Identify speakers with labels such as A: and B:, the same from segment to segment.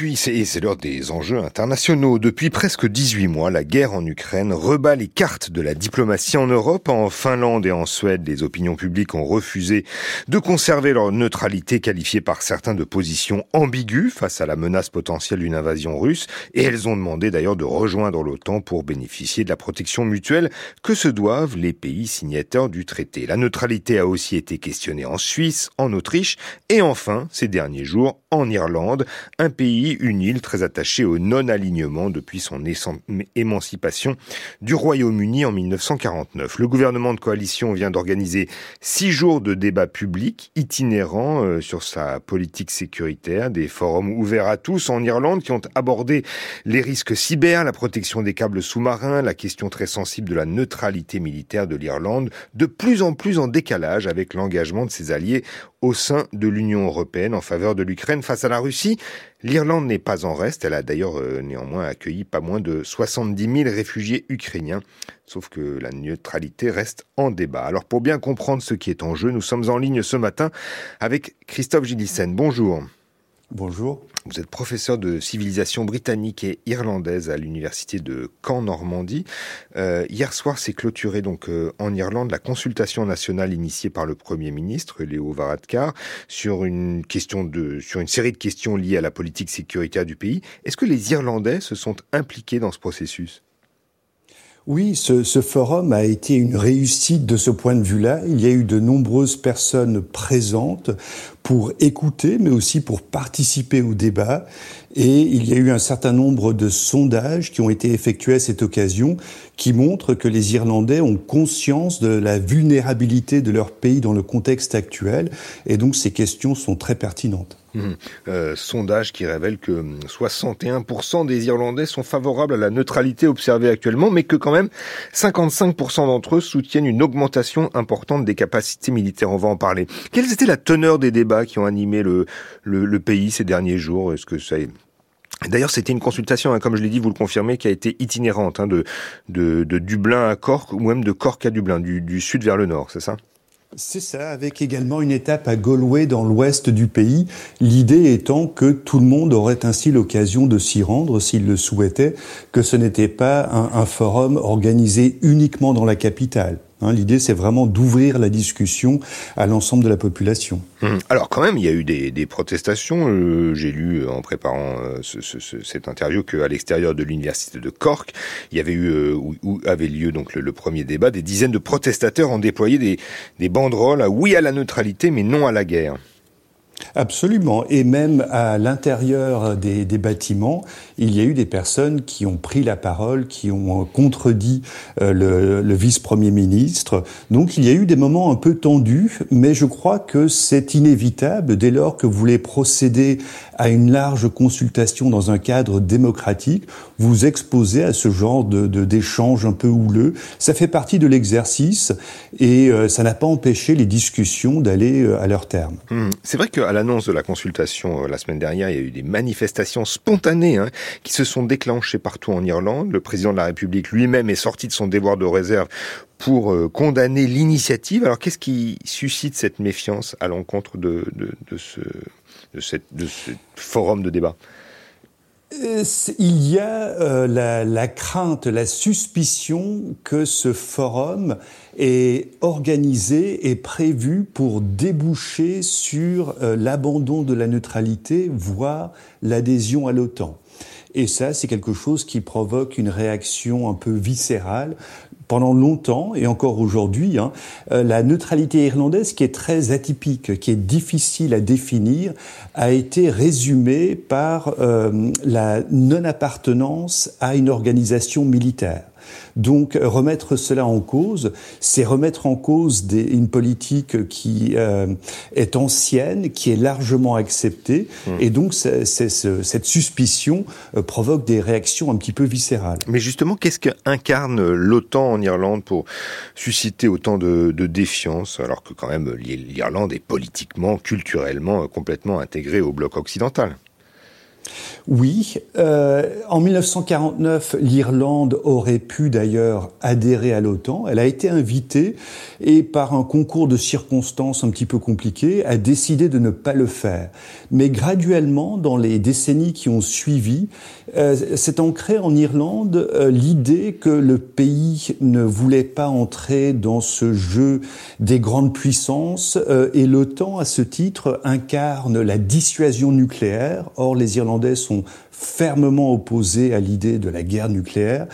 A: Depuis, c'est l'heure des enjeux internationaux. Depuis presque 18 mois, la guerre en Ukraine rebat les cartes de la diplomatie en Europe. En Finlande et en Suède, les opinions publiques ont refusé de conserver leur neutralité qualifiée par certains de position ambiguë face à la menace potentielle d'une invasion russe. Et elles ont demandé d'ailleurs de rejoindre l'OTAN pour bénéficier de la protection mutuelle que se doivent les pays signataires du traité. La neutralité a aussi été questionnée en Suisse, en Autriche et enfin, ces derniers jours, en Irlande, un pays, une île très attachée au non-alignement depuis son émancipation du Royaume-Uni en 1949. Le gouvernement de coalition vient d'organiser six jours de débats publics itinérants euh, sur sa politique sécuritaire, des forums ouverts à tous en Irlande qui ont abordé les risques cyber, la protection des câbles sous-marins, la question très sensible de la neutralité militaire de l'Irlande, de plus en plus en décalage avec l'engagement de ses alliés au sein de l'Union européenne en faveur de l'Ukraine face à la Russie. L'Irlande n'est pas en reste. Elle a d'ailleurs euh, néanmoins accueilli pas moins de 70 000 réfugiés ukrainiens. Sauf que la neutralité reste en débat. Alors pour bien comprendre ce qui est en jeu, nous sommes en ligne ce matin avec Christophe Gillissen. Bonjour.
B: Bonjour.
A: Vous êtes professeur de civilisation britannique et irlandaise à l'université de Caen Normandie. Euh, hier soir s'est clôturée donc euh, en Irlande la consultation nationale initiée par le Premier ministre Léo Varadkar sur une série de questions liées à la politique sécuritaire du pays. Est-ce que les Irlandais se sont impliqués dans ce processus?
B: Oui, ce, ce, forum a été une réussite de ce point de vue-là. Il y a eu de nombreuses personnes présentes pour écouter, mais aussi pour participer au débat. Et il y a eu un certain nombre de sondages qui ont été effectués à cette occasion qui montrent que les Irlandais ont conscience de la vulnérabilité de leur pays dans le contexte actuel. Et donc ces questions sont très pertinentes.
A: Mmh. Sondage qui révèle que 61% des Irlandais sont favorables à la neutralité observée actuellement, mais que quand même 55% d'entre eux soutiennent une augmentation importante des capacités militaires. On va en parler. Quelle était la teneur des débats qui ont animé le, pays ces derniers jours? Est-ce que ça D'ailleurs, c'était une consultation, hein, comme je l'ai dit, vous le confirmez, qui a été itinérante, hein, de, Dublin à Cork, ou même de Cork à Dublin, du, du sud vers le nord, c'est ça?
B: C'est ça, avec également une étape à Galway dans l'ouest du pays, l'idée étant que tout le monde aurait ainsi l'occasion de s'y rendre s'il le souhaitait, que ce n'était pas un, un forum organisé uniquement dans la capitale. Hein, L'idée, c'est vraiment d'ouvrir la discussion à l'ensemble de la population.
A: Hum. Alors quand même, il y a eu des, protestations. Euh, J'ai lu euh, en préparant euh, ce, ce, cette interview qu'à l'extérieur de l'université de Cork, il y avait eu où, avait lieu donc le, le, premier débat. Des dizaines de protestateurs ont déployé des, des banderoles à oui à la neutralité, mais non à la guerre.
B: Absolument. Et même à l'intérieur des, bâtiments, il y a eu des personnes qui ont pris la parole, qui ont contredit euh, le, vice-premier ministre. Donc il y a eu des moments un peu tendus, mais je crois que c'est inévitable dès lors que vous voulez procéder à une large consultation dans un cadre démocratique, vous exposez à ce genre de d'échanges un peu houleux. Ça fait partie de l'exercice et euh, ça n'a pas empêché les discussions d'aller euh, à leur terme.
A: Mmh. C'est vrai qu'à l'annonce de la consultation euh, la semaine dernière, il y a eu des manifestations spontanées hein, qui se sont déclenchées partout en Irlande. Le président de la République lui-même est sorti de son devoir de réserve pour euh, condamner l'initiative. Alors qu'est-ce qui suscite cette méfiance à l'encontre de, ce, forum de débat?
B: Il y a euh, la, la, crainte, la suspicion que ce forum est organisé et prévu pour déboucher sur euh, l'abandon de la neutralité, voire l'adhésion à l'OTAN. Et ça, c'est quelque chose qui provoque une réaction un peu viscérale pendant longtemps et encore aujourd'hui, hein, euh, la neutralité irlandaise, qui est très atypique, qui est difficile à définir, a été résumée par euh, la non-appartenance à une organisation militaire. Donc remettre cela en cause, c'est remettre en cause des, une politique qui euh, est ancienne, qui est largement acceptée, mmh. et donc cette suspicion euh, provoque des réactions un petit peu viscérales.
A: Mais justement, qu'est-ce qu'incarne l'OTAN en Irlande pour susciter autant de, de défiance, alors que quand même l'Irlande est politiquement, culturellement complètement intégrée au bloc occidental?
B: Oui, euh, en 1949, l'Irlande aurait pu d'ailleurs adhérer à l'OTAN. Elle a été invitée et par un concours de circonstances un petit peu compliqué, a décidé de ne pas le faire. Mais graduellement, dans les décennies qui ont suivi, s'est ancrée en Irlande euh, l'idée que le pays ne voulait pas entrer dans ce jeu des grandes puissances euh, et l'OTAN, à ce titre, incarne la dissuasion nucléaire. Or, les Irlandais sont fermement opposés à l'idée de la guerre nucléaire,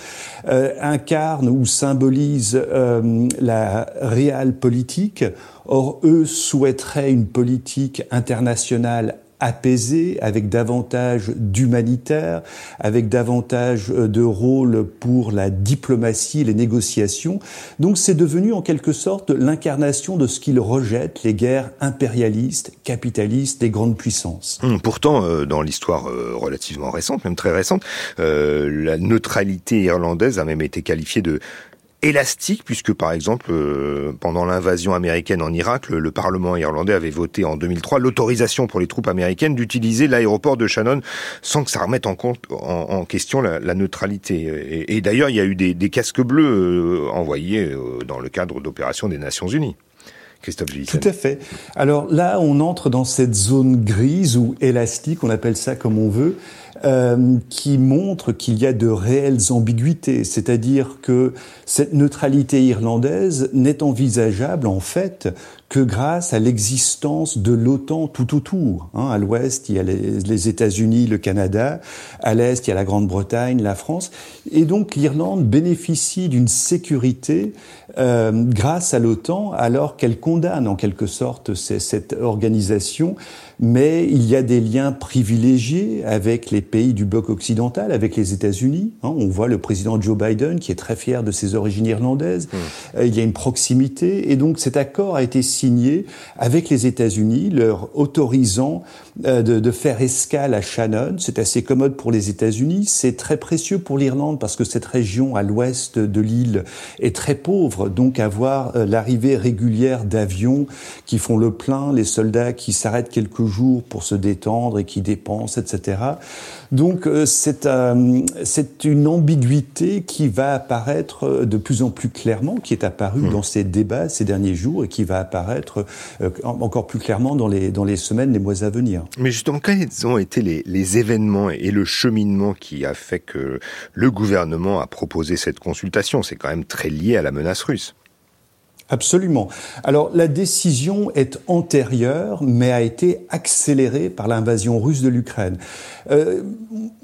B: euh, incarne ou symbolise euh, la réelle politique. Or, eux souhaiteraient une politique internationale apaisé, avec davantage d'humanitaire, avec davantage euh, de rôle pour la diplomatie, les négociations. Donc c'est devenu en quelque sorte l'incarnation de ce qu'ils rejettent, les guerres impérialistes, capitalistes des grandes puissances.
A: Hum, pourtant, euh, dans l'histoire euh, relativement récente, même très récente, la neutralité irlandaise a même été qualifiée de élastique, puisque par exemple, euh, pendant l'invasion américaine en Irak, le, Parlement irlandais avait voté en 2003 l'autorisation pour les troupes américaines d'utiliser l'aéroport de Shannon sans que ça remette en, compte, en, question la, neutralité. Et, d'ailleurs, il y a eu des, casques bleus euh, envoyés euh, dans le cadre d'opérations des Nations Unies. Christophe
B: Tout à fait. Alors là, on entre dans cette zone grise ou élastique, on appelle ça comme on veut, euh, qui montre qu'il y a de réelles ambiguïtés, c'est-à-dire que cette neutralité irlandaise n'est envisageable en fait que grâce à l'existence de l'OTAN tout autour. Hein, à l'ouest, il y a les, États-Unis, le Canada. À l'est, il y a la Grande-Bretagne, la France. Et donc l'Irlande bénéficie d'une sécurité euh, grâce à l'OTAN, alors qu'elle condamne en quelque sorte cette organisation. Mais il y a des liens privilégiés avec les pays du bloc occidental, avec les États-Unis. Hein, on voit le président Joe Biden qui est très fier de ses origines irlandaises. Mmh. Euh, il y a une proximité. Et donc cet accord a été signé avec les États-Unis, leur autorisant euh, de, de, faire escale à Shannon. C'est assez commode pour les États-Unis. C'est très précieux pour l'Irlande parce que cette région à l'ouest de l'île est très pauvre. Donc avoir euh, l'arrivée régulière d'avions qui font le plein, les soldats qui s'arrêtent quelques pour se détendre et qui dépensent, etc. Donc euh, c'est c'est une ambiguïté qui va apparaître de plus en plus clairement, qui est apparue mmh. dans ces débats ces derniers jours et qui va apparaître euh, encore plus clairement dans les, dans les semaines, les mois à venir.
A: Mais justement, quels ont été les, les événements et le cheminement qui a fait que le gouvernement a proposé cette consultation? C'est quand même très lié à la menace russe.
B: Absolument. Alors la décision est antérieure, mais a été accélérée par l'invasion russe de l'Ukraine. Euh,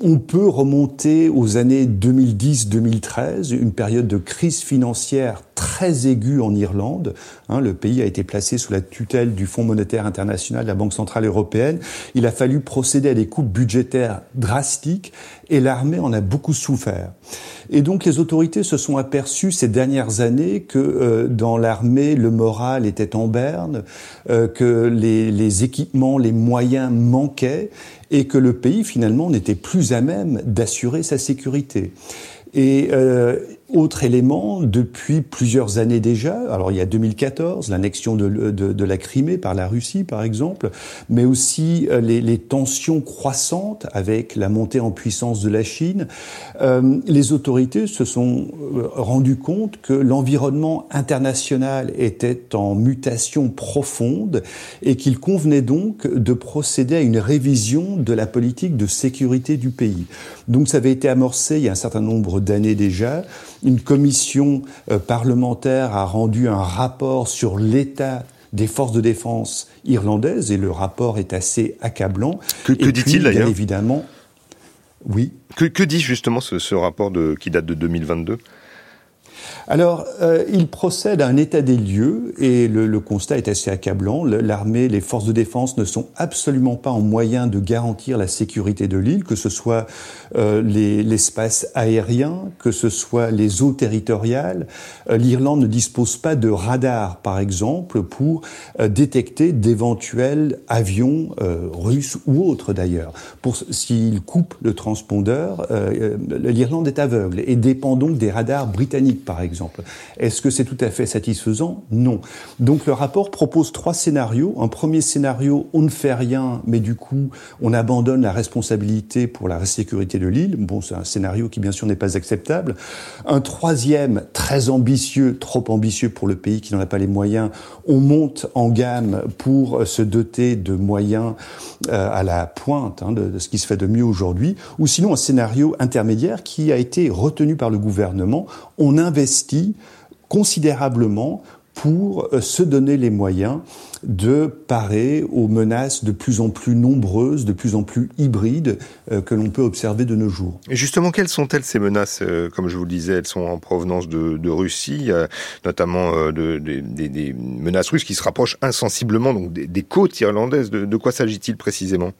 B: on peut remonter aux années 2010-2013, une période de crise financière très aiguë en Irlande. Hein, le pays a été placé sous la tutelle du Fonds monétaire international, de la Banque centrale européenne. Il a fallu procéder à des coupes budgétaires drastiques et l'armée en a beaucoup souffert. Et donc les autorités se sont aperçues ces dernières années que euh, dans l'armée, le moral était en berne, euh, que les, les équipements, les moyens manquaient et que le pays finalement n'était plus à même d'assurer sa sécurité. Et euh, autre élément, depuis plusieurs années déjà, alors il y a 2014, l'annexion de, la Crimée par la Russie par exemple, mais aussi euh, les, les, tensions croissantes avec la montée en puissance de la Chine, euh, les autorités se sont euh, rendues compte que l'environnement international était en mutation profonde et qu'il convenait donc de procéder à une révision de la politique de sécurité du pays. Donc ça avait été amorcé il y a un certain nombre d'années déjà. Une commission euh, parlementaire a rendu un rapport sur l'état des forces de défense irlandaises et le rapport est assez accablant.
A: Que, dit-il d'ailleurs?
B: Évidemment, oui.
A: Que, dit justement ce, ce rapport de, qui date de 2022
B: alors, euh, il procède à un état des lieux et le, le constat est assez accablant. L'armée, les forces de défense ne sont absolument pas en moyen de garantir la sécurité de l'île, que ce soit euh, l'espace aérien, que ce soit les eaux territoriales. Euh, L'Irlande ne dispose pas de radar, par exemple, pour euh, détecter d'éventuels avions russes ou autres d'ailleurs. S'il coupe le transpondeur, l'Irlande est aveugle et dépend donc des radars britanniques exemple. Est-ce que c'est tout à fait satisfaisant? Non. Donc le rapport propose trois scénarios. Un premier scénario, on ne fait rien, mais du coup, on abandonne la responsabilité pour la sécurité de l'île. Bon, c'est un scénario qui, bien sûr, n'est pas acceptable. Un troisième, très ambitieux, trop ambitieux pour le pays qui n'en a pas les moyens, on monte en gamme pour se doter de moyens euh, à la pointe hein, de, de, ce qui se fait de mieux aujourd'hui, ou sinon un scénario intermédiaire qui a été retenu par le gouvernement. On investit considérablement pour euh, se donner les moyens de parer aux menaces de plus en plus nombreuses, de plus en plus hybrides euh, que l'on peut observer de nos jours.
A: Et justement, quelles sont-elles ces menaces euh, Comme je vous le disais, elles sont en provenance de, Russie, notamment de, de, des menaces russes qui se rapprochent insensiblement donc des, des côtes irlandaises. De, quoi s'agit-il précisément?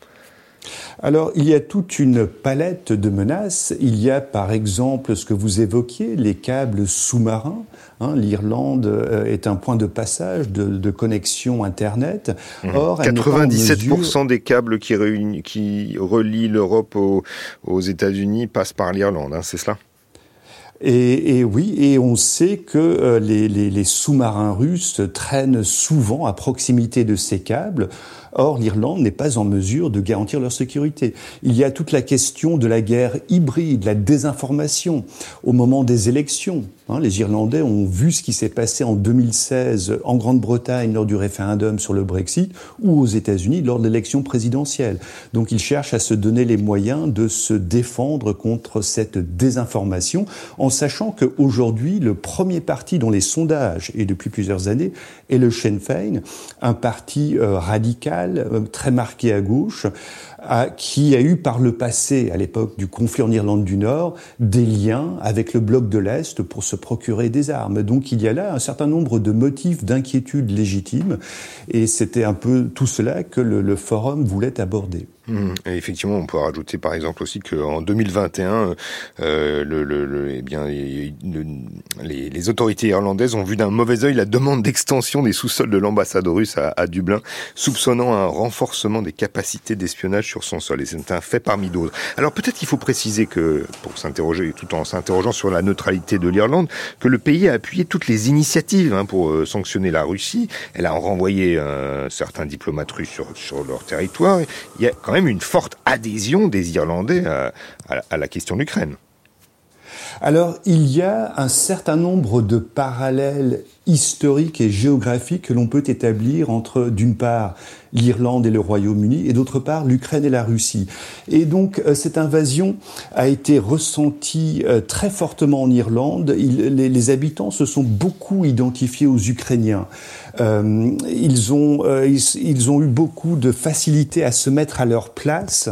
B: Alors, il y a toute une palette de menaces. Il y a, par exemple, ce que vous évoquiez, les câbles sous-marins. Hein, L'Irlande euh, est un point de passage de, de connexion Internet.
A: Mmh. Or, 97% mesure... des câbles qui, relient l'Europe aux, aux États-Unis passent par l'Irlande, hein, c'est cela?
B: Et, oui, et on sait que euh, les, les, les sous-marins russes traînent souvent à proximité de ces câbles. Or, l'Irlande n'est pas en mesure de garantir leur sécurité. Il y a toute la question de la guerre hybride, la désinformation au moment des élections. Hein, les Irlandais ont vu ce qui s'est passé en 2016 en Grande-Bretagne lors du référendum sur le Brexit ou aux États-Unis lors de l'élection présidentielle. Donc ils cherchent à se donner les moyens de se défendre contre cette désinformation en sachant qu'aujourd'hui, le premier parti dont les sondages, et depuis plusieurs années, est le Sinn Féin, un parti euh, radical euh, très marqué à gauche, qui a eu par le passé, à l'époque du conflit en Irlande du Nord, des liens avec le bloc de l'Est pour se procurer des armes. Donc il y a là un certain nombre de motifs d'inquiétude légitimes, et c'était un peu tout cela que le, le forum voulait aborder.
A: Mmh. Et effectivement, on peut rajouter par exemple aussi qu'en 2021, euh, eh les, autorités irlandaises ont vu d'un mauvais œil la demande d'extension des sous-sols de l'ambassade russe à, à, Dublin, soupçonnant un renforcement des capacités d'espionnage sur son sol. Et c'est un fait parmi d'autres. Alors peut-être qu'il faut préciser que, pour s'interroger, tout en s'interrogeant sur la neutralité de l'Irlande, que le pays a appuyé toutes les initiatives hein, pour euh, sanctionner la Russie. Elle a renvoyé euh, certains diplomates russes sur, sur leur territoire. Même une forte adhésion des Irlandais à, à, la question de l'Ukraine.
B: Alors, il y a un certain nombre de parallèles historiques et géographiques que l'on peut établir entre, d'une part, l'Irlande et le Royaume-Uni, et d'autre part l'Ukraine et la Russie. Et donc euh, cette invasion a été ressentie euh, très fortement en Irlande. Les, habitants se sont beaucoup identifiés aux Ukrainiens. Euh, ils, ont, ils, ont eu beaucoup de facilité à se mettre à leur place,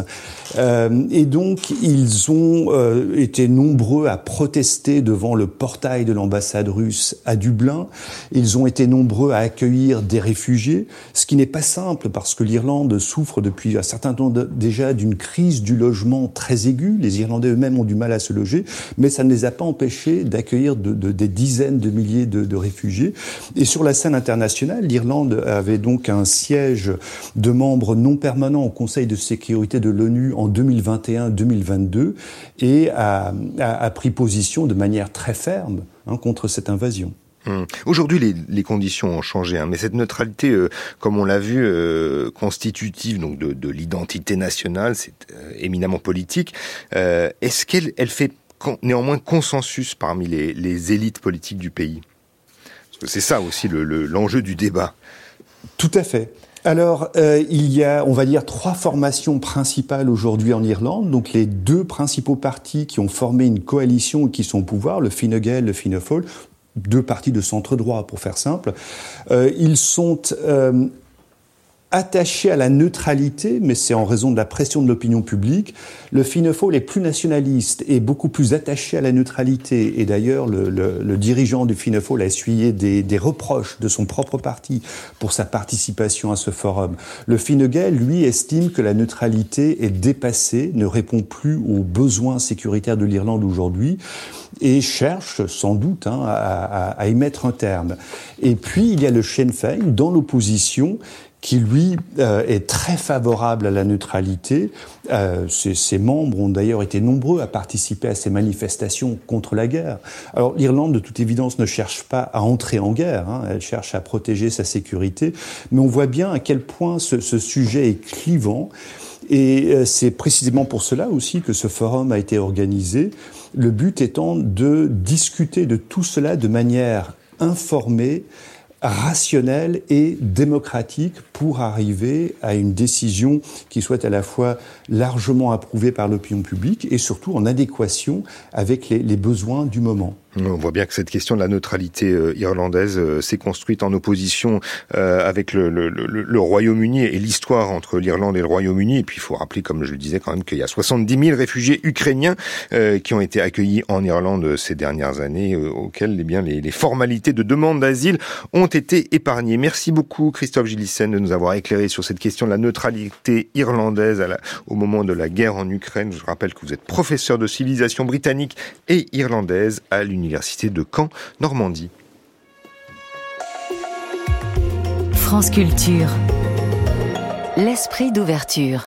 B: et donc ils ont été nombreux à protester devant le portail de l'ambassade russe à Dublin. Ils ont été nombreux à accueillir des réfugiés, ce qui n'est pas simple parce que l'Irlande souffre depuis un certain temps déjà d'une crise du logement très aiguë. Les Irlandais eux-mêmes ont du mal à se loger, mais ça ne les a pas empêchés d'accueillir de, de, des dizaines de milliers de, de, réfugiés. Et sur la scène internationale, l'Irlande avait donc un siège de membres non permanents au Conseil de sécurité de l'ONU en 2021-2022 et a, a, a, pris position de manière très ferme hein, contre cette invasion.
A: Hum. Aujourd'hui, les, conditions ont changé, hein, mais cette neutralité, euh, comme on l'a vu, euh, constitutive donc de, de l'identité nationale, c'est euh, éminemment politique. Est-ce qu'elle elle fait néanmoins consensus parmi les, élites politiques du pays? Parce que c'est ça aussi l'enjeu le, du débat.
B: Tout à fait. Alors, il y a, on va dire, trois formations principales aujourd'hui en Irlande. Donc, les deux principaux partis qui ont formé une coalition et qui sont au pouvoir, le Fine Gael, le Fianna Fáil, deux partis de centre droit, pour faire simple. Euh, ils sont attachés à la neutralité, mais c'est en raison de la pression de l'opinion publique. Le Fianna Fáil est plus nationaliste et beaucoup plus attaché à la neutralité. Et d'ailleurs, le, le, le, dirigeant du Fianna Fáil a essuyé des, des, reproches de son propre parti pour sa participation à ce forum. Le Fine Gael, lui, estime que la neutralité est dépassée, ne répond plus aux besoins sécuritaires de l'Irlande aujourd'hui et cherche sans doute hein, à, à, à y mettre un terme. Et puis, il y a le Sinn Féin dans l'opposition qui lui euh, est très favorable à la neutralité. Euh, ses, membres ont d'ailleurs été nombreux à participer à ces manifestations contre la guerre. Alors l'Irlande, de toute évidence, ne cherche pas à entrer en guerre, hein, elle cherche à protéger sa sécurité, mais on voit bien à quel point ce, ce sujet est clivant. Et euh, c'est précisément pour cela aussi que ce forum a été organisé, le but étant de discuter de tout cela de manière informée, rationnelle et démocratique pour arriver à une décision qui soit à la fois largement approuvée par l'opinion publique et surtout en adéquation avec les, les besoins du moment.
A: On voit bien que cette question de la neutralité euh, irlandaise euh, s'est construite en opposition euh, avec le, le, le, Royaume-Uni et l'histoire entre l'Irlande et le Royaume-Uni. Et puis il faut rappeler, comme je le disais quand même, qu'il y a 70 000 réfugiés ukrainiens qui ont été accueillis en Irlande ces dernières années, auxquels eh bien, les, les, formalités de demande d'asile ont été épargnées. Merci beaucoup Christophe Gillissen de nous avoir éclairé sur cette question de la neutralité irlandaise à la, au moment de la guerre en Ukraine. Je rappelle que vous êtes professeur de civilisation britannique et irlandaise à l'Université de Caen, Normandie.
C: France Culture. L'esprit d'ouverture.